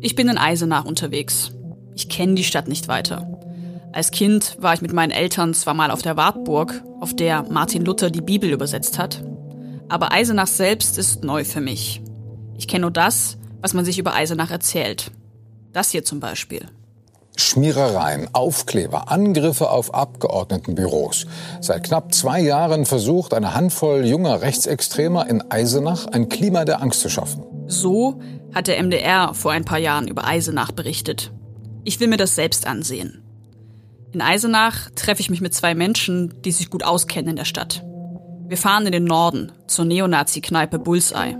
Ich bin in Eisenach unterwegs. Ich kenne die Stadt nicht weiter. Als Kind war ich mit meinen Eltern zwar mal auf der Wartburg, auf der Martin Luther die Bibel übersetzt hat, aber Eisenach selbst ist neu für mich. Ich kenne nur das, was man sich über Eisenach erzählt. Das hier zum Beispiel. Schmierereien, Aufkleber, Angriffe auf Abgeordnetenbüros. Seit knapp zwei Jahren versucht eine Handvoll junger Rechtsextremer in Eisenach ein Klima der Angst zu schaffen. So hat der MDR vor ein paar Jahren über Eisenach berichtet. Ich will mir das selbst ansehen. In Eisenach treffe ich mich mit zwei Menschen, die sich gut auskennen in der Stadt. Wir fahren in den Norden zur Neonazi-Kneipe Bullseye.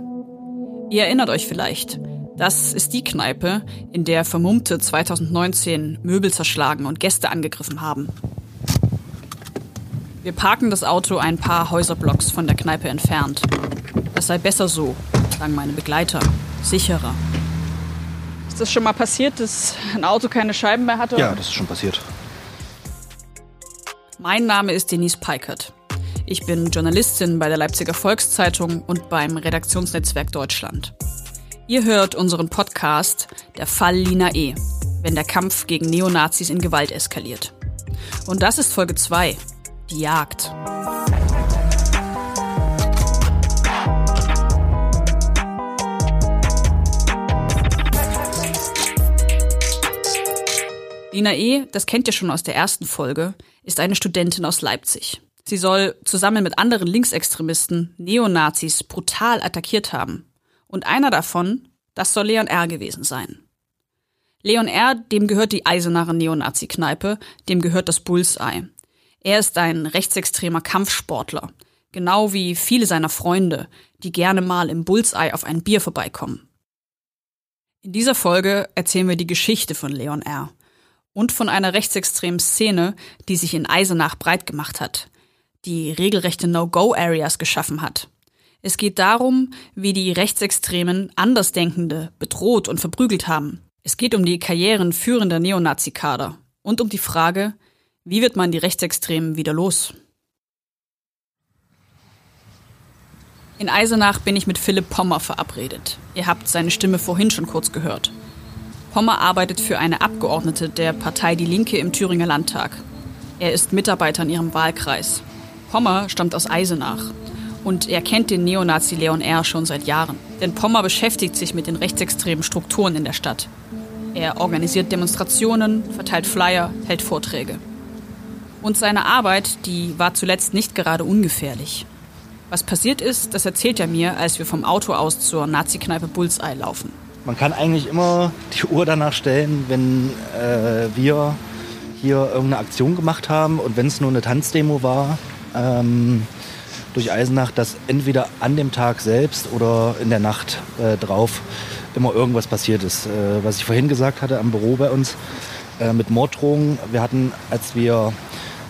Ihr erinnert euch vielleicht, das ist die Kneipe, in der Vermummte 2019 Möbel zerschlagen und Gäste angegriffen haben. Wir parken das Auto ein paar Häuserblocks von der Kneipe entfernt. Das sei besser so, sagen meine Begleiter. Sicherer. Ist das schon mal passiert, dass ein Auto keine Scheiben mehr hatte? Ja, das ist schon passiert. Mein Name ist Denise Peikert. Ich bin Journalistin bei der Leipziger Volkszeitung und beim Redaktionsnetzwerk Deutschland. Ihr hört unseren Podcast Der Fall Lina E., wenn der Kampf gegen Neonazis in Gewalt eskaliert. Und das ist Folge 2, die Jagd. Lina E., das kennt ihr schon aus der ersten Folge, ist eine Studentin aus Leipzig. Sie soll zusammen mit anderen Linksextremisten Neonazis brutal attackiert haben und einer davon, das soll Leon R. gewesen sein. Leon R., dem gehört die Eisenacher Neonazi-Kneipe, dem gehört das Bullseye. Er ist ein rechtsextremer Kampfsportler, genau wie viele seiner Freunde, die gerne mal im Bullseye auf ein Bier vorbeikommen. In dieser Folge erzählen wir die Geschichte von Leon R. und von einer rechtsextremen Szene, die sich in Eisenach breit gemacht hat, die regelrechte No-Go-Areas geschaffen hat es geht darum, wie die Rechtsextremen Andersdenkende bedroht und verprügelt haben. Es geht um die Karrieren führender Neonazi-Kader und um die Frage, wie wird man die Rechtsextremen wieder los? In Eisenach bin ich mit Philipp Pommer verabredet. Ihr habt seine Stimme vorhin schon kurz gehört. Pommer arbeitet für eine Abgeordnete der Partei Die Linke im Thüringer Landtag. Er ist Mitarbeiter in ihrem Wahlkreis. Pommer stammt aus Eisenach und er kennt den Neonazi Leon R. schon seit Jahren. Denn Pommer beschäftigt sich mit den rechtsextremen Strukturen in der Stadt. Er organisiert Demonstrationen, verteilt Flyer, hält Vorträge. Und seine Arbeit, die war zuletzt nicht gerade ungefährlich. Was passiert ist, das erzählt er mir, als wir vom Auto aus zur Nazi-Kneipe Bullseye laufen. Man kann eigentlich immer die Uhr danach stellen, wenn äh, wir hier irgendeine Aktion gemacht haben und wenn es nur eine Tanzdemo war. Ähm, durch Eisenach, dass entweder an dem Tag selbst oder in der Nacht äh, drauf immer irgendwas passiert ist. Äh, was ich vorhin gesagt hatte am Büro bei uns äh, mit Morddrohungen. Wir hatten, als wir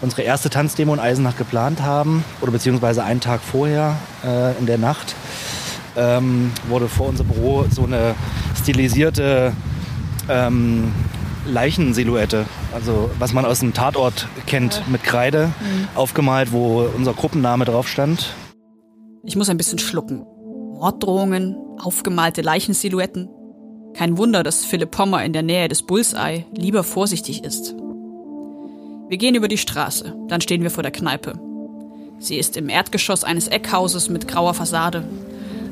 unsere erste Tanzdemo in Eisenach geplant haben, oder beziehungsweise einen Tag vorher äh, in der Nacht, ähm, wurde vor unser Büro so eine stilisierte ähm, Leichensilhouette, also was man aus dem Tatort kennt, mit Kreide mhm. aufgemalt, wo unser Gruppenname drauf stand. Ich muss ein bisschen schlucken. Morddrohungen, aufgemalte Leichensilhouetten. Kein Wunder, dass Philipp Pommer in der Nähe des Bullseye lieber vorsichtig ist. Wir gehen über die Straße, dann stehen wir vor der Kneipe. Sie ist im Erdgeschoss eines Eckhauses mit grauer Fassade.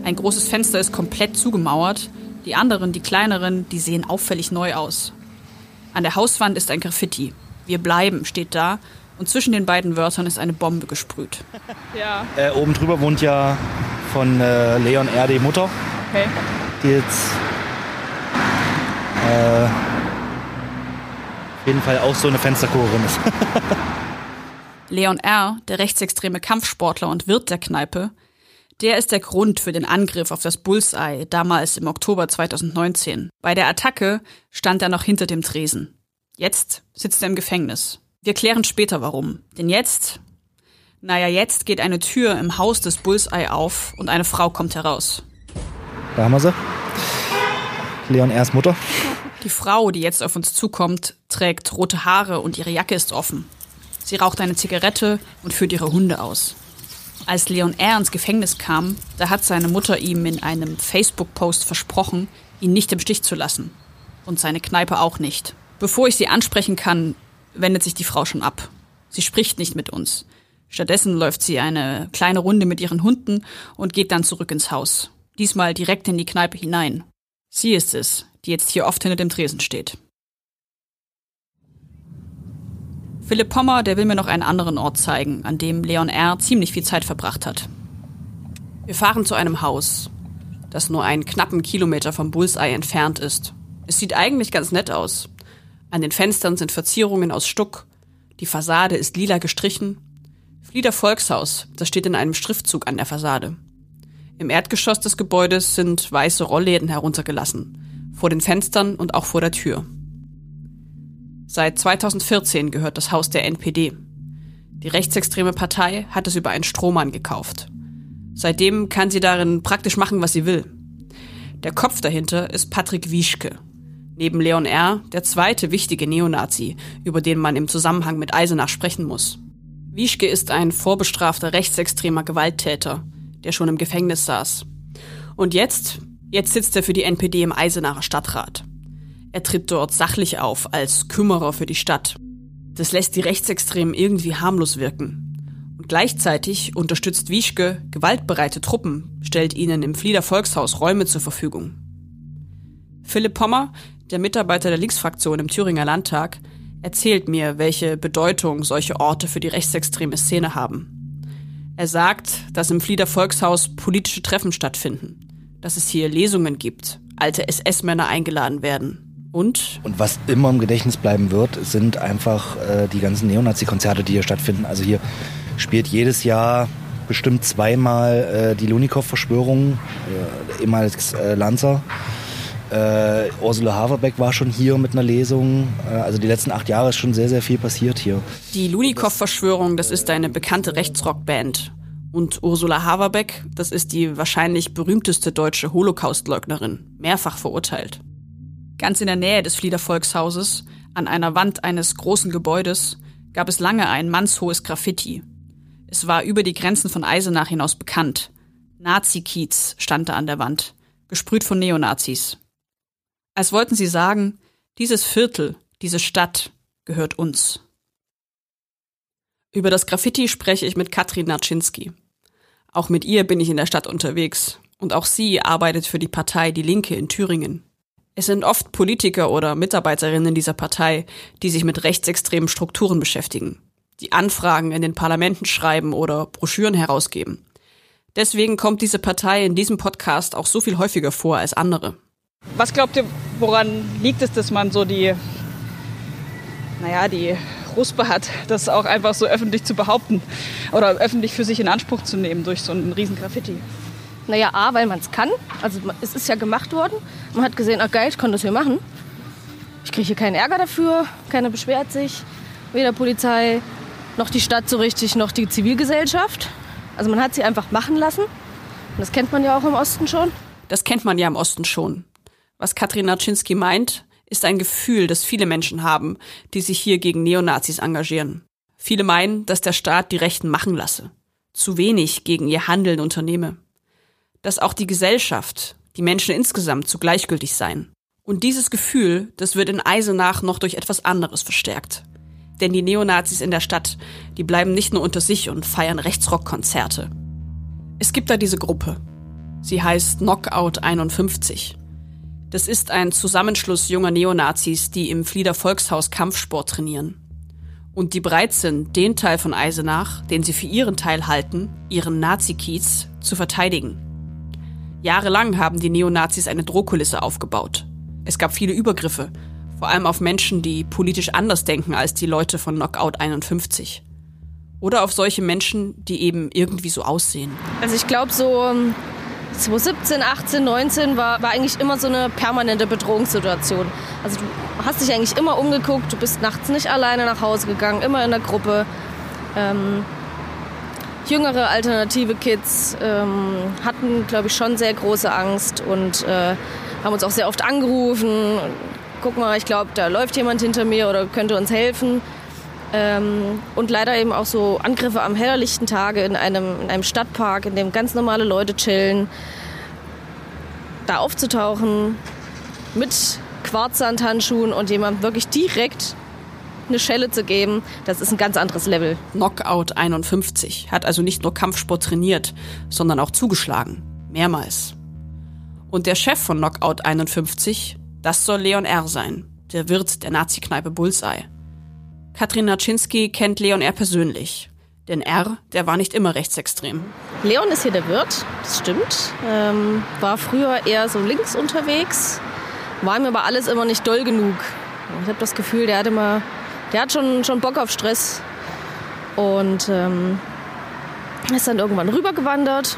Ein großes Fenster ist komplett zugemauert, die anderen, die kleineren, die sehen auffällig neu aus. An der Hauswand ist ein Graffiti. Wir bleiben steht da und zwischen den beiden Wörtern ist eine Bombe gesprüht. Ja. Äh, oben drüber wohnt ja von äh, Leon R. die Mutter. Okay. Die jetzt äh, auf jeden Fall auch so eine Fensterchorerin ist. Leon R., der rechtsextreme Kampfsportler und Wirt der Kneipe, der ist der Grund für den Angriff auf das Bullseye damals im Oktober 2019. Bei der Attacke stand er noch hinter dem Tresen. Jetzt sitzt er im Gefängnis. Wir klären später warum. Denn jetzt, naja, jetzt geht eine Tür im Haus des Bullseye auf und eine Frau kommt heraus. Da haben wir sie. Leon R.'s Mutter. Die Frau, die jetzt auf uns zukommt, trägt rote Haare und ihre Jacke ist offen. Sie raucht eine Zigarette und führt ihre Hunde aus. Als Leon R. ins Gefängnis kam, da hat seine Mutter ihm in einem Facebook-Post versprochen, ihn nicht im Stich zu lassen. Und seine Kneipe auch nicht. Bevor ich sie ansprechen kann, wendet sich die Frau schon ab. Sie spricht nicht mit uns. Stattdessen läuft sie eine kleine Runde mit ihren Hunden und geht dann zurück ins Haus. Diesmal direkt in die Kneipe hinein. Sie ist es, die jetzt hier oft hinter dem Tresen steht. Philipp Pommer, der will mir noch einen anderen Ort zeigen, an dem Leon R. ziemlich viel Zeit verbracht hat. Wir fahren zu einem Haus, das nur einen knappen Kilometer vom Bullseye entfernt ist. Es sieht eigentlich ganz nett aus. An den Fenstern sind Verzierungen aus Stuck, die Fassade ist lila gestrichen. Flieder Volkshaus, das steht in einem Schriftzug an der Fassade. Im Erdgeschoss des Gebäudes sind weiße Rollläden heruntergelassen, vor den Fenstern und auch vor der Tür. Seit 2014 gehört das Haus der NPD. Die rechtsextreme Partei hat es über einen Strohmann gekauft. Seitdem kann sie darin praktisch machen, was sie will. Der Kopf dahinter ist Patrick Wieschke. Neben Leon R. der zweite wichtige Neonazi, über den man im Zusammenhang mit Eisenach sprechen muss. Wieschke ist ein vorbestrafter rechtsextremer Gewalttäter, der schon im Gefängnis saß. Und jetzt, jetzt sitzt er für die NPD im Eisenacher Stadtrat. Er tritt dort sachlich auf, als Kümmerer für die Stadt. Das lässt die Rechtsextremen irgendwie harmlos wirken. Und gleichzeitig unterstützt Wieschke gewaltbereite Truppen, stellt ihnen im Flieder Volkshaus Räume zur Verfügung. Philipp Pommer, der Mitarbeiter der Linksfraktion im Thüringer Landtag, erzählt mir, welche Bedeutung solche Orte für die rechtsextreme Szene haben. Er sagt, dass im Flieder Volkshaus politische Treffen stattfinden, dass es hier Lesungen gibt, alte SS-Männer eingeladen werden und? Und was immer im Gedächtnis bleiben wird, sind einfach äh, die ganzen Neonazi-Konzerte, die hier stattfinden. Also hier spielt jedes Jahr bestimmt zweimal äh, die Lunikow-Verschwörung, äh, ehemals äh, Lanzer. Äh, Ursula Haverbeck war schon hier mit einer Lesung. Äh, also die letzten acht Jahre ist schon sehr, sehr viel passiert hier. Die Lunikow-Verschwörung, das ist eine bekannte Rechtsrockband. Und Ursula Haverbeck, das ist die wahrscheinlich berühmteste deutsche Holocaustleugnerin, mehrfach verurteilt. Ganz in der Nähe des Flieder Volkshauses, an einer Wand eines großen Gebäudes, gab es lange ein mannshohes Graffiti. Es war über die Grenzen von Eisenach hinaus bekannt. Nazi-Kiez stand da an der Wand, gesprüht von Neonazis. Als wollten sie sagen, dieses Viertel, diese Stadt gehört uns. Über das Graffiti spreche ich mit Katrin Naczynski. Auch mit ihr bin ich in der Stadt unterwegs und auch sie arbeitet für die Partei Die Linke in Thüringen. Es sind oft Politiker oder Mitarbeiterinnen dieser Partei, die sich mit rechtsextremen Strukturen beschäftigen, die Anfragen in den Parlamenten schreiben oder Broschüren herausgeben. Deswegen kommt diese Partei in diesem Podcast auch so viel häufiger vor als andere. Was glaubt ihr, woran liegt es, dass man so die, naja, die Ruspe hat, das auch einfach so öffentlich zu behaupten oder öffentlich für sich in Anspruch zu nehmen durch so einen riesen Graffiti? Naja, A, weil man es kann. Also es ist ja gemacht worden. Man hat gesehen, ach geil, ich kann das hier machen. Ich kriege hier keinen Ärger dafür, keiner beschwert sich. Weder Polizei, noch die Stadt so richtig, noch die Zivilgesellschaft. Also man hat sie einfach machen lassen. Und das kennt man ja auch im Osten schon. Das kennt man ja im Osten schon. Was Katrin Naczynski meint, ist ein Gefühl, das viele Menschen haben, die sich hier gegen Neonazis engagieren. Viele meinen, dass der Staat die Rechten machen lasse, zu wenig gegen ihr Handeln unternehme dass auch die Gesellschaft, die Menschen insgesamt zu gleichgültig seien. Und dieses Gefühl, das wird in Eisenach noch durch etwas anderes verstärkt. Denn die Neonazis in der Stadt, die bleiben nicht nur unter sich und feiern Rechtsrockkonzerte. Es gibt da diese Gruppe. Sie heißt Knockout 51. Das ist ein Zusammenschluss junger Neonazis, die im Flieder Volkshaus Kampfsport trainieren. Und die bereit sind, den Teil von Eisenach, den sie für ihren Teil halten, ihren Nazi-Kiez, zu verteidigen. Jahrelang haben die Neonazis eine Drohkulisse aufgebaut. Es gab viele Übergriffe, vor allem auf Menschen, die politisch anders denken als die Leute von Knockout 51. Oder auf solche Menschen, die eben irgendwie so aussehen. Also ich glaube so 2017, 18, 19 war, war eigentlich immer so eine permanente Bedrohungssituation. Also du hast dich eigentlich immer umgeguckt, du bist nachts nicht alleine nach Hause gegangen, immer in der Gruppe. Ähm, jüngere alternative Kids ähm, hatten, glaube ich, schon sehr große Angst und äh, haben uns auch sehr oft angerufen. Guck mal, ich glaube, da läuft jemand hinter mir oder könnte uns helfen. Ähm, und leider eben auch so Angriffe am hellerlichten Tage in einem, in einem Stadtpark, in dem ganz normale Leute chillen. Da aufzutauchen, mit Quarzsandhandschuhen und jemandem wirklich direkt eine Schelle zu geben, das ist ein ganz anderes Level. Knockout 51 hat also nicht nur Kampfsport trainiert, sondern auch zugeschlagen. Mehrmals. Und der Chef von Knockout 51, das soll Leon R. sein, der Wirt der Nazi-Kneipe Bullseye. Katrin Naczynski kennt Leon R. persönlich. Denn R, der war nicht immer rechtsextrem. Leon ist hier der Wirt, das stimmt. Ähm, war früher eher so links unterwegs. War mir aber alles immer nicht doll genug. Ich habe das Gefühl, der hat immer, der hat schon, schon Bock auf Stress. Und ähm, ist dann irgendwann rübergewandert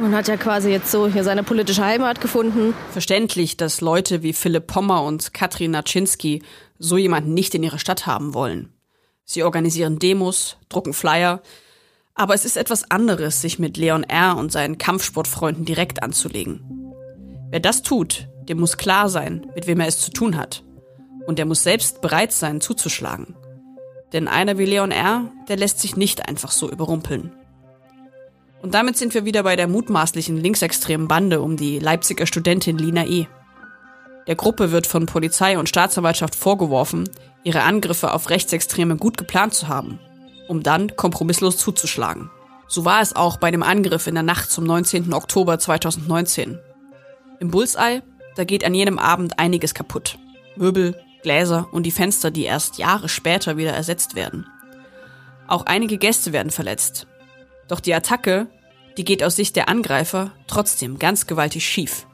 und hat ja quasi jetzt so hier seine politische Heimat gefunden. Verständlich, dass Leute wie Philipp Pommer und Katrin Naczynski so jemanden nicht in ihre Stadt haben wollen. Sie organisieren Demos, drucken Flyer, aber es ist etwas anderes, sich mit Leon R. und seinen Kampfsportfreunden direkt anzulegen. Wer das tut, dem muss klar sein, mit wem er es zu tun hat. Und er muss selbst bereit sein, zuzuschlagen. Denn einer wie Leon R., der lässt sich nicht einfach so überrumpeln. Und damit sind wir wieder bei der mutmaßlichen linksextremen Bande um die Leipziger Studentin Lina E. Der Gruppe wird von Polizei und Staatsanwaltschaft vorgeworfen, ihre Angriffe auf Rechtsextreme gut geplant zu haben, um dann kompromisslos zuzuschlagen. So war es auch bei dem Angriff in der Nacht zum 19. Oktober 2019. Im Bullseye, da geht an jenem Abend einiges kaputt. Möbel, Gläser und die Fenster, die erst Jahre später wieder ersetzt werden. Auch einige Gäste werden verletzt. Doch die Attacke, die geht aus Sicht der Angreifer trotzdem ganz gewaltig schief.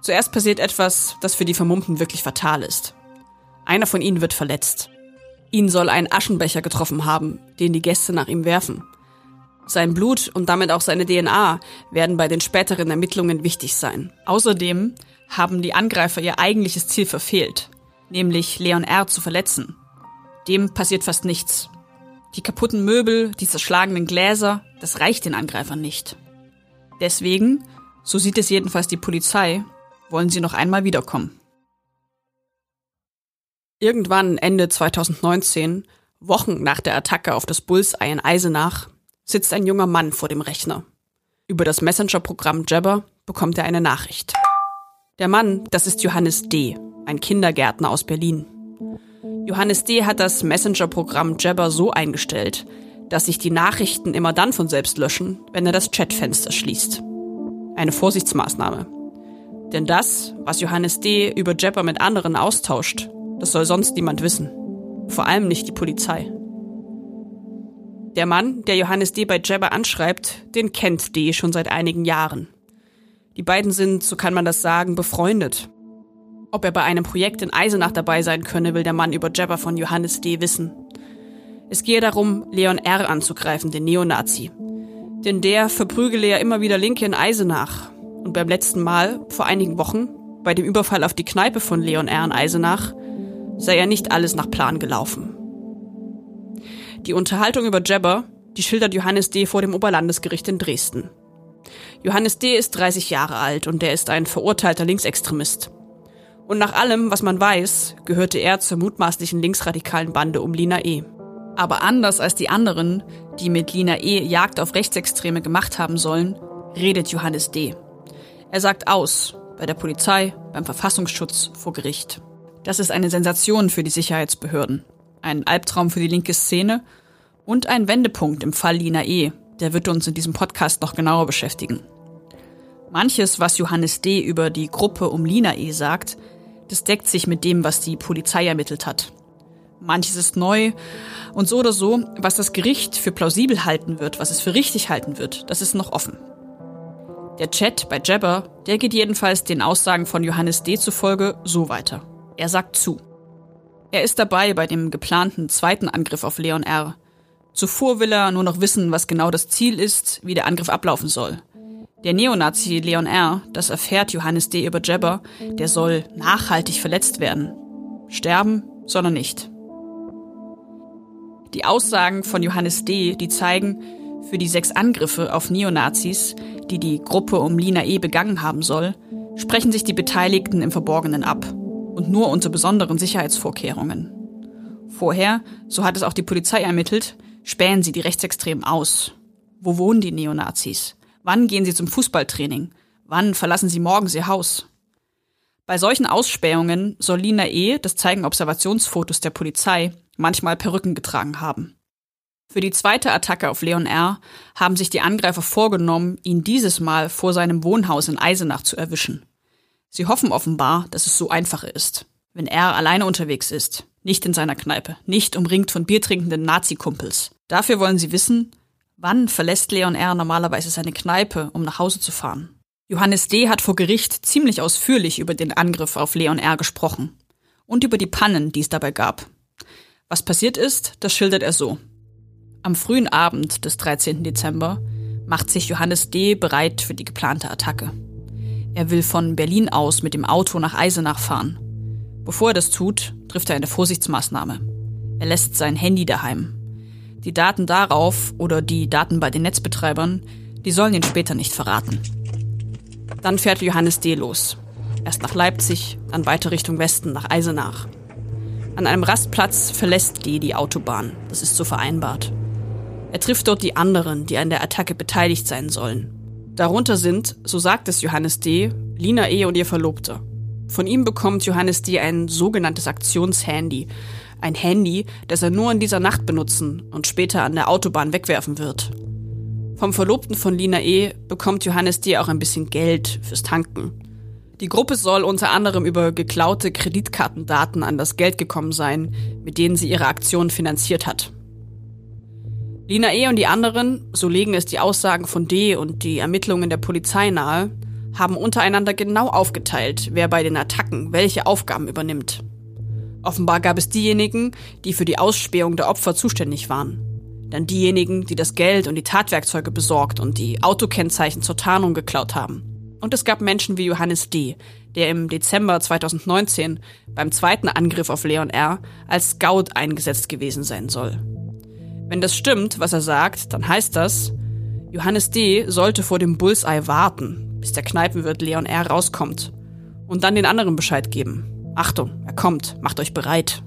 Zuerst passiert etwas, das für die Vermummten wirklich fatal ist. Einer von ihnen wird verletzt. Ihn soll ein Aschenbecher getroffen haben, den die Gäste nach ihm werfen. Sein Blut und damit auch seine DNA werden bei den späteren Ermittlungen wichtig sein. Außerdem haben die Angreifer ihr eigentliches Ziel verfehlt, nämlich Leon R. zu verletzen. Dem passiert fast nichts. Die kaputten Möbel, die zerschlagenen Gläser, das reicht den Angreifern nicht. Deswegen, so sieht es jedenfalls die Polizei, wollen sie noch einmal wiederkommen. Irgendwann Ende 2019, Wochen nach der Attacke auf das Bullseye in Eisenach, sitzt ein junger Mann vor dem Rechner. Über das Messenger-Programm Jabber bekommt er eine Nachricht. Der Mann, das ist Johannes D., ein Kindergärtner aus Berlin. Johannes D. hat das Messenger-Programm Jabber so eingestellt, dass sich die Nachrichten immer dann von selbst löschen, wenn er das Chatfenster schließt. Eine Vorsichtsmaßnahme. Denn das, was Johannes D. über Jabber mit anderen austauscht, das soll sonst niemand wissen. Vor allem nicht die Polizei. Der Mann, der Johannes D. bei Jabber anschreibt, den kennt D. schon seit einigen Jahren. Die beiden sind, so kann man das sagen, befreundet. Ob er bei einem Projekt in Eisenach dabei sein könne, will der Mann über Jabber von Johannes D. wissen. Es gehe darum, Leon R. anzugreifen, den Neonazi. Denn der verprügele ja immer wieder Linke in Eisenach und beim letzten Mal, vor einigen Wochen, bei dem Überfall auf die Kneipe von Leon R. in Eisenach, sei ja nicht alles nach Plan gelaufen. Die Unterhaltung über Jabber, die schildert Johannes D. vor dem Oberlandesgericht in Dresden. Johannes D. ist 30 Jahre alt und er ist ein verurteilter Linksextremist. Und nach allem, was man weiß, gehörte er zur mutmaßlichen linksradikalen Bande um Lina E. Aber anders als die anderen, die mit Lina E. Jagd auf Rechtsextreme gemacht haben sollen, redet Johannes D. Er sagt aus, bei der Polizei, beim Verfassungsschutz, vor Gericht. Das ist eine Sensation für die Sicherheitsbehörden, ein Albtraum für die linke Szene und ein Wendepunkt im Fall Lina E. Der wird uns in diesem Podcast noch genauer beschäftigen. Manches, was Johannes D. über die Gruppe um Lina E. sagt, das deckt sich mit dem, was die Polizei ermittelt hat. Manches ist neu und so oder so, was das Gericht für plausibel halten wird, was es für richtig halten wird, das ist noch offen. Der Chat bei Jabber, der geht jedenfalls den Aussagen von Johannes D. zufolge so weiter. Er sagt zu. Er ist dabei bei dem geplanten zweiten Angriff auf Leon R. Zuvor will er nur noch wissen, was genau das Ziel ist, wie der Angriff ablaufen soll. Der Neonazi Leon R., das erfährt Johannes D. über Jabber, der soll nachhaltig verletzt werden. Sterben soll er nicht. Die Aussagen von Johannes D., die zeigen, für die sechs Angriffe auf Neonazis, die die Gruppe um Lina E. begangen haben soll, sprechen sich die Beteiligten im Verborgenen ab und nur unter besonderen Sicherheitsvorkehrungen. Vorher, so hat es auch die Polizei ermittelt, spähen sie die Rechtsextremen aus. Wo wohnen die Neonazis? Wann gehen sie zum Fußballtraining? Wann verlassen sie morgens ihr Haus? Bei solchen Ausspähungen soll Lina E., das zeigen Observationsfotos der Polizei, manchmal Perücken getragen haben. Für die zweite Attacke auf Leon R. haben sich die Angreifer vorgenommen, ihn dieses Mal vor seinem Wohnhaus in Eisenach zu erwischen. Sie hoffen offenbar, dass es so einfacher ist, wenn er alleine unterwegs ist, nicht in seiner Kneipe, nicht umringt von biertrinkenden Nazi-Kumpels. Dafür wollen sie wissen, wann verlässt Leon R. normalerweise seine Kneipe, um nach Hause zu fahren. Johannes D. hat vor Gericht ziemlich ausführlich über den Angriff auf Leon R. gesprochen und über die Pannen, die es dabei gab. Was passiert ist, das schildert er so. Am frühen Abend des 13. Dezember macht sich Johannes D. bereit für die geplante Attacke. Er will von Berlin aus mit dem Auto nach Eisenach fahren. Bevor er das tut, trifft er eine Vorsichtsmaßnahme. Er lässt sein Handy daheim. Die Daten darauf oder die Daten bei den Netzbetreibern, die sollen ihn später nicht verraten. Dann fährt Johannes D. los. Erst nach Leipzig, dann weiter Richtung Westen nach Eisenach. An einem Rastplatz verlässt D. die Autobahn. Das ist so vereinbart. Er trifft dort die anderen, die an der Attacke beteiligt sein sollen. Darunter sind, so sagt es Johannes D., Lina E. und ihr Verlobter. Von ihm bekommt Johannes D. ein sogenanntes Aktionshandy. Ein Handy, das er nur in dieser Nacht benutzen und später an der Autobahn wegwerfen wird. Vom Verlobten von Lina E. bekommt Johannes D. auch ein bisschen Geld fürs Tanken. Die Gruppe soll unter anderem über geklaute Kreditkartendaten an das Geld gekommen sein, mit denen sie ihre Aktion finanziert hat. Lina E. und die anderen, so legen es die Aussagen von D. und die Ermittlungen der Polizei nahe, haben untereinander genau aufgeteilt, wer bei den Attacken welche Aufgaben übernimmt. Offenbar gab es diejenigen, die für die Ausspähung der Opfer zuständig waren. Dann diejenigen, die das Geld und die Tatwerkzeuge besorgt und die Autokennzeichen zur Tarnung geklaut haben. Und es gab Menschen wie Johannes D., der im Dezember 2019 beim zweiten Angriff auf Leon R. als Scout eingesetzt gewesen sein soll. Wenn das stimmt, was er sagt, dann heißt das, Johannes D. sollte vor dem Bullseye warten, bis der Kneipenwirt Leon R. rauskommt und dann den anderen Bescheid geben. Achtung, er kommt, macht euch bereit.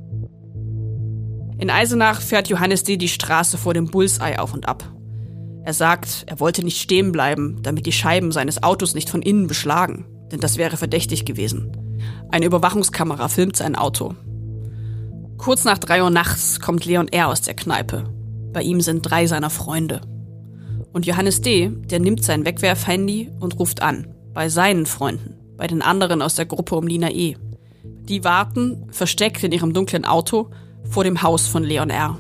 In Eisenach fährt Johannes D. die Straße vor dem Bullseye auf und ab. Er sagt, er wollte nicht stehen bleiben, damit die Scheiben seines Autos nicht von innen beschlagen, denn das wäre verdächtig gewesen. Eine Überwachungskamera filmt sein Auto. Kurz nach drei Uhr nachts kommt Leon R. aus der Kneipe bei ihm sind drei seiner Freunde. Und Johannes D., der nimmt sein Wegwerfhandy und ruft an. Bei seinen Freunden. Bei den anderen aus der Gruppe um Lina E. Die warten, versteckt in ihrem dunklen Auto, vor dem Haus von Leon R.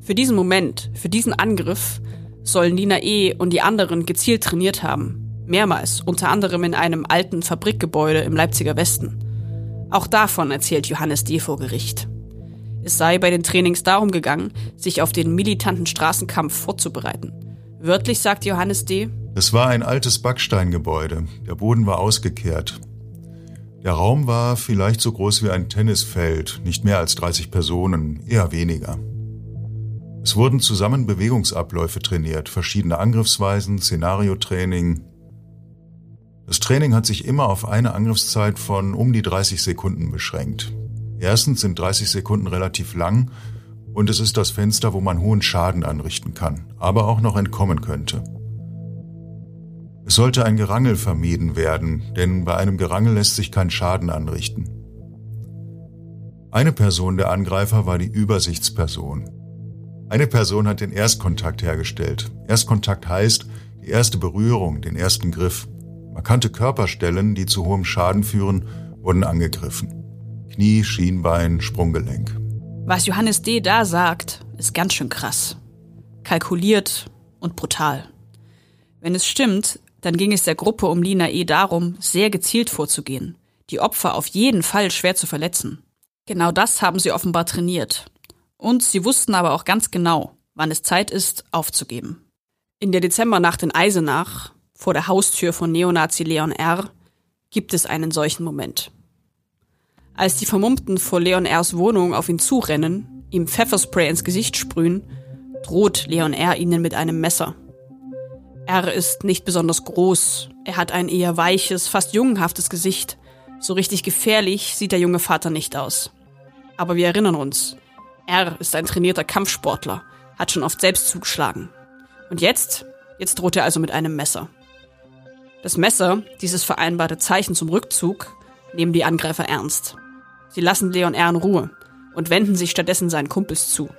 Für diesen Moment, für diesen Angriff, sollen Lina E. und die anderen gezielt trainiert haben. Mehrmals, unter anderem in einem alten Fabrikgebäude im Leipziger Westen. Auch davon erzählt Johannes D. vor Gericht. Es sei bei den Trainings darum gegangen, sich auf den militanten Straßenkampf vorzubereiten. Wörtlich sagt Johannes D. Es war ein altes Backsteingebäude. Der Boden war ausgekehrt. Der Raum war vielleicht so groß wie ein Tennisfeld, nicht mehr als 30 Personen, eher weniger. Es wurden zusammen Bewegungsabläufe trainiert, verschiedene Angriffsweisen, Szenariotraining. Das Training hat sich immer auf eine Angriffszeit von um die 30 Sekunden beschränkt. Erstens sind 30 Sekunden relativ lang und es ist das Fenster, wo man hohen Schaden anrichten kann, aber auch noch entkommen könnte. Es sollte ein Gerangel vermieden werden, denn bei einem Gerangel lässt sich kein Schaden anrichten. Eine Person der Angreifer war die Übersichtsperson. Eine Person hat den Erstkontakt hergestellt. Erstkontakt heißt die erste Berührung, den ersten Griff. Markante Körperstellen, die zu hohem Schaden führen, wurden angegriffen. Knie, Schienbein, Sprunggelenk. Was Johannes D. da sagt, ist ganz schön krass. Kalkuliert und brutal. Wenn es stimmt, dann ging es der Gruppe um Lina E. darum, sehr gezielt vorzugehen, die Opfer auf jeden Fall schwer zu verletzen. Genau das haben sie offenbar trainiert. Und sie wussten aber auch ganz genau, wann es Zeit ist, aufzugeben. In der Dezembernacht in Eisenach, vor der Haustür von Neonazi Leon R., gibt es einen solchen Moment. Als die Vermummten vor Leon R.'s Wohnung auf ihn zurennen, ihm Pfefferspray ins Gesicht sprühen, droht Leon R. ihnen mit einem Messer. R. ist nicht besonders groß. Er hat ein eher weiches, fast jungenhaftes Gesicht. So richtig gefährlich sieht der junge Vater nicht aus. Aber wir erinnern uns. R. ist ein trainierter Kampfsportler, hat schon oft selbst zugeschlagen. Und jetzt? Jetzt droht er also mit einem Messer. Das Messer, dieses vereinbarte Zeichen zum Rückzug, nehmen die Angreifer ernst. Sie lassen Leon R. in Ruhe und wenden sich stattdessen seinen Kumpels zu,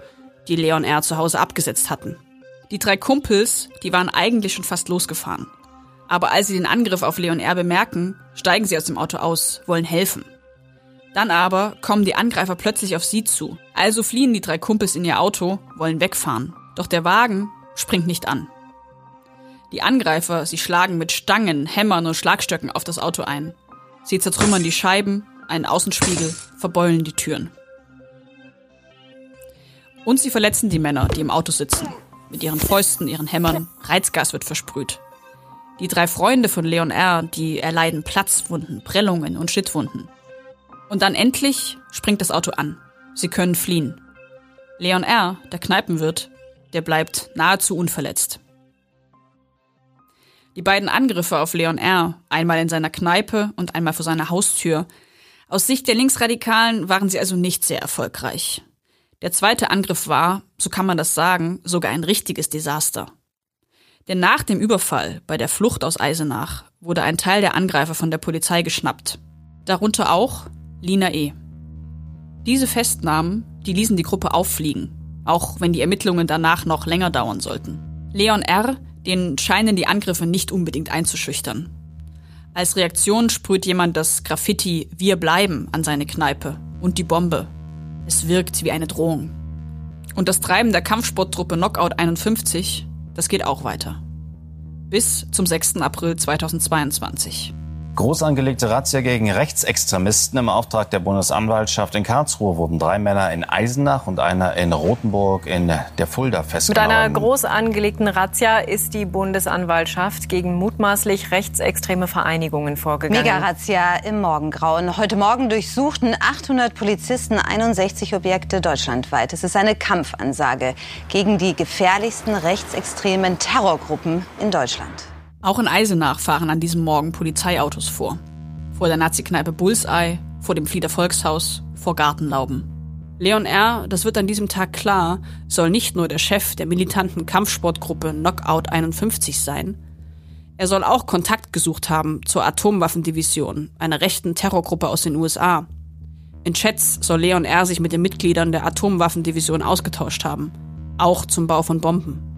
die Leon R. zu Hause abgesetzt hatten. Die drei Kumpels, die waren eigentlich schon fast losgefahren. Aber als sie den Angriff auf Leon R. bemerken, steigen sie aus dem Auto aus, wollen helfen. Dann aber kommen die Angreifer plötzlich auf sie zu. Also fliehen die drei Kumpels in ihr Auto, wollen wegfahren. Doch der Wagen springt nicht an. Die Angreifer, sie schlagen mit Stangen, Hämmern und Schlagstöcken auf das Auto ein. Sie zertrümmern die Scheiben, einen Außenspiegel, verbeulen die Türen. Und sie verletzen die Männer, die im Auto sitzen. Mit ihren Fäusten, ihren Hämmern, Reizgas wird versprüht. Die drei Freunde von Leon R., die erleiden Platzwunden, Prellungen und Schnittwunden. Und dann endlich springt das Auto an. Sie können fliehen. Leon R., der Kneipenwirt, der bleibt nahezu unverletzt. Die beiden Angriffe auf Leon R., einmal in seiner Kneipe und einmal vor seiner Haustür, aus Sicht der Linksradikalen waren sie also nicht sehr erfolgreich. Der zweite Angriff war, so kann man das sagen, sogar ein richtiges Desaster. Denn nach dem Überfall bei der Flucht aus Eisenach wurde ein Teil der Angreifer von der Polizei geschnappt. Darunter auch Lina E. Diese Festnahmen, die ließen die Gruppe auffliegen, auch wenn die Ermittlungen danach noch länger dauern sollten. Leon R., den scheinen die Angriffe nicht unbedingt einzuschüchtern. Als Reaktion sprüht jemand das Graffiti Wir bleiben an seine Kneipe und die Bombe. Es wirkt wie eine Drohung. Und das Treiben der Kampfsporttruppe Knockout 51, das geht auch weiter. Bis zum 6. April 2022. Groß angelegte Razzia gegen Rechtsextremisten im Auftrag der Bundesanwaltschaft in Karlsruhe wurden drei Männer in Eisenach und einer in Rothenburg in der Fulda festgenommen. Mit einer groß angelegten Razzia ist die Bundesanwaltschaft gegen mutmaßlich rechtsextreme Vereinigungen vorgegangen. Mega-Razzia im Morgengrauen. Heute Morgen durchsuchten 800 Polizisten 61 Objekte deutschlandweit. Es ist eine Kampfansage gegen die gefährlichsten rechtsextremen Terrorgruppen in Deutschland. Auch in Eisenach fahren an diesem Morgen Polizeiautos vor. Vor der Nazi-Kneipe Bullseye, vor dem Flieder Volkshaus, vor Gartenlauben. Leon R., das wird an diesem Tag klar, soll nicht nur der Chef der militanten Kampfsportgruppe Knockout 51 sein, er soll auch Kontakt gesucht haben zur Atomwaffendivision, einer rechten Terrorgruppe aus den USA. In Chats soll Leon R. sich mit den Mitgliedern der Atomwaffendivision ausgetauscht haben, auch zum Bau von Bomben.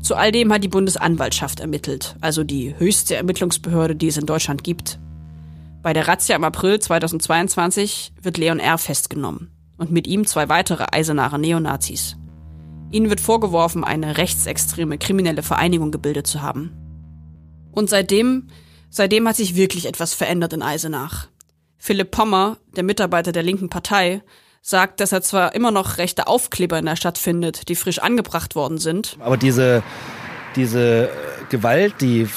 Zu all dem hat die Bundesanwaltschaft ermittelt, also die höchste Ermittlungsbehörde, die es in Deutschland gibt. Bei der Razzia im April 2022 wird Leon R. festgenommen und mit ihm zwei weitere Eisenacher Neonazis. Ihnen wird vorgeworfen, eine rechtsextreme kriminelle Vereinigung gebildet zu haben. Und seitdem, seitdem hat sich wirklich etwas verändert in Eisenach. Philipp Pommer, der Mitarbeiter der linken Partei, sagt, dass er zwar immer noch rechte Aufkleber in der Stadt findet, die frisch angebracht worden sind. Aber diese, diese Gewalt, die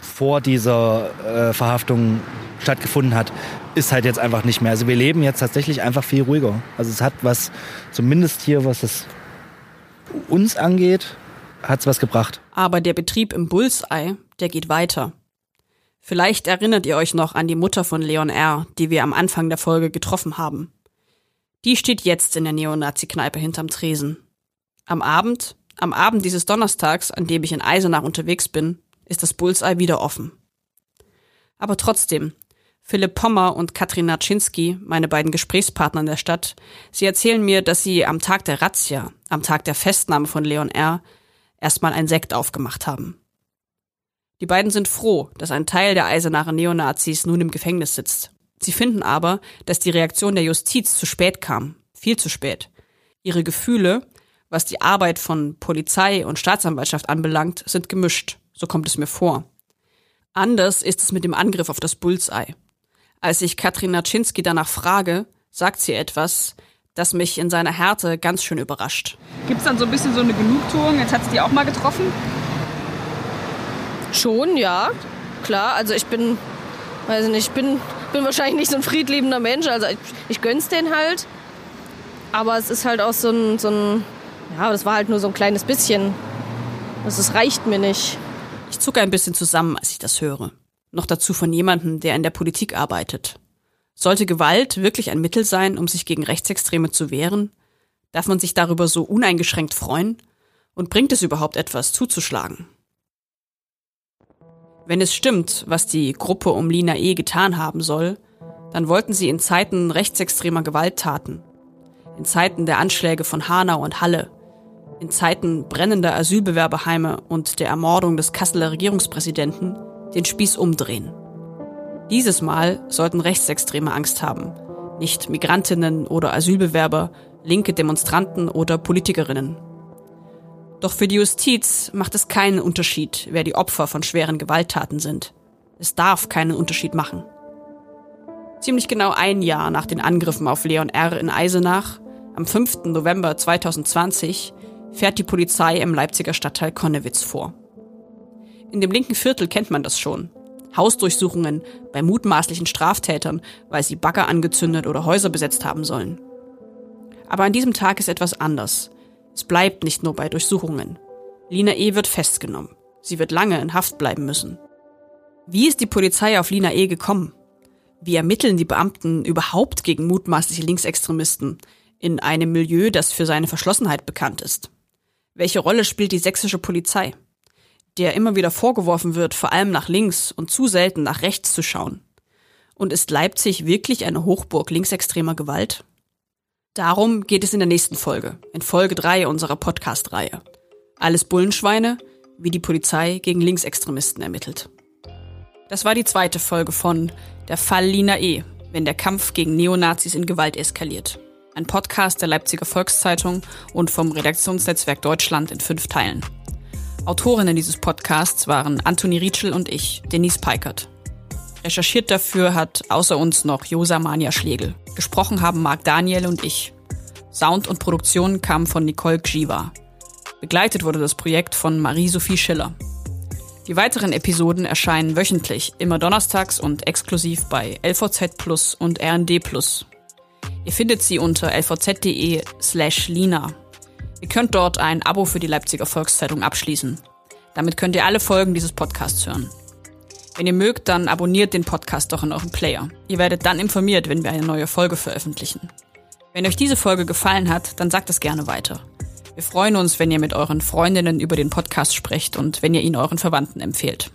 vor dieser äh, Verhaftung stattgefunden hat, ist halt jetzt einfach nicht mehr. Also wir leben jetzt tatsächlich einfach viel ruhiger. Also es hat was, zumindest hier, was es uns angeht, hat es was gebracht. Aber der Betrieb im Bullseye, der geht weiter. Vielleicht erinnert ihr euch noch an die Mutter von Leon R., die wir am Anfang der Folge getroffen haben. Die steht jetzt in der Neonazi-Kneipe hinterm Tresen. Am Abend, am Abend dieses Donnerstags, an dem ich in Eisenach unterwegs bin, ist das Bullseye wieder offen. Aber trotzdem, Philipp Pommer und Katrin Naczynski, meine beiden Gesprächspartner in der Stadt, sie erzählen mir, dass sie am Tag der Razzia, am Tag der Festnahme von Leon R., erstmal ein Sekt aufgemacht haben. Die beiden sind froh, dass ein Teil der Eisenacher Neonazis nun im Gefängnis sitzt. Sie finden aber, dass die Reaktion der Justiz zu spät kam, viel zu spät. Ihre Gefühle, was die Arbeit von Polizei und Staatsanwaltschaft anbelangt, sind gemischt, so kommt es mir vor. Anders ist es mit dem Angriff auf das Bullseye. Als ich Katrin Naczynski danach frage, sagt sie etwas, das mich in seiner Härte ganz schön überrascht. Gibt es dann so ein bisschen so eine Genugtuung? Jetzt hat es die auch mal getroffen? Schon, ja. Klar, also ich bin, weiß nicht, ich bin bin wahrscheinlich nicht so ein friedliebender Mensch, also ich, ich gönn's den halt. Aber es ist halt auch so ein, so ein, ja, das war halt nur so ein kleines bisschen. Das, das reicht mir nicht. Ich zucke ein bisschen zusammen, als ich das höre. Noch dazu von jemandem, der in der Politik arbeitet. Sollte Gewalt wirklich ein Mittel sein, um sich gegen Rechtsextreme zu wehren? Darf man sich darüber so uneingeschränkt freuen? Und bringt es überhaupt etwas, zuzuschlagen? Wenn es stimmt, was die Gruppe um Lina E. getan haben soll, dann wollten sie in Zeiten rechtsextremer Gewalttaten, in Zeiten der Anschläge von Hanau und Halle, in Zeiten brennender Asylbewerberheime und der Ermordung des Kasseler Regierungspräsidenten den Spieß umdrehen. Dieses Mal sollten Rechtsextreme Angst haben, nicht Migrantinnen oder Asylbewerber, linke Demonstranten oder Politikerinnen. Doch für die Justiz macht es keinen Unterschied, wer die Opfer von schweren Gewalttaten sind. Es darf keinen Unterschied machen. Ziemlich genau ein Jahr nach den Angriffen auf Leon R. in Eisenach, am 5. November 2020, fährt die Polizei im Leipziger Stadtteil Konnewitz vor. In dem linken Viertel kennt man das schon. Hausdurchsuchungen bei mutmaßlichen Straftätern, weil sie Bagger angezündet oder Häuser besetzt haben sollen. Aber an diesem Tag ist etwas anders. Es bleibt nicht nur bei Durchsuchungen. Lina E. wird festgenommen. Sie wird lange in Haft bleiben müssen. Wie ist die Polizei auf Lina E. gekommen? Wie ermitteln die Beamten überhaupt gegen mutmaßliche Linksextremisten in einem Milieu, das für seine Verschlossenheit bekannt ist? Welche Rolle spielt die sächsische Polizei? der immer wieder vorgeworfen wird, vor allem nach links und zu selten nach rechts zu schauen. Und ist Leipzig wirklich eine Hochburg linksextremer Gewalt? Darum geht es in der nächsten Folge, in Folge 3 unserer Podcast-Reihe. Alles Bullenschweine, wie die Polizei gegen Linksextremisten ermittelt. Das war die zweite Folge von Der Fall Lina E., wenn der Kampf gegen Neonazis in Gewalt eskaliert. Ein Podcast der Leipziger Volkszeitung und vom Redaktionsnetzwerk Deutschland in fünf Teilen. Autorinnen dieses Podcasts waren Anthony Rietschel und ich, Denise Peikert. Recherchiert dafür hat außer uns noch Josa Mania Schlegel. Gesprochen haben Marc Daniel und ich. Sound und Produktion kamen von Nicole Gjiva. Begleitet wurde das Projekt von Marie-Sophie Schiller. Die weiteren Episoden erscheinen wöchentlich, immer donnerstags und exklusiv bei LVZ Plus und RND Plus. Ihr findet sie unter lvz.de slash Lina. Ihr könnt dort ein Abo für die Leipziger Volkszeitung abschließen. Damit könnt ihr alle Folgen dieses Podcasts hören. Wenn ihr mögt, dann abonniert den Podcast doch in eurem Player. Ihr werdet dann informiert, wenn wir eine neue Folge veröffentlichen. Wenn euch diese Folge gefallen hat, dann sagt es gerne weiter. Wir freuen uns, wenn ihr mit euren Freundinnen über den Podcast sprecht und wenn ihr ihn euren Verwandten empfehlt.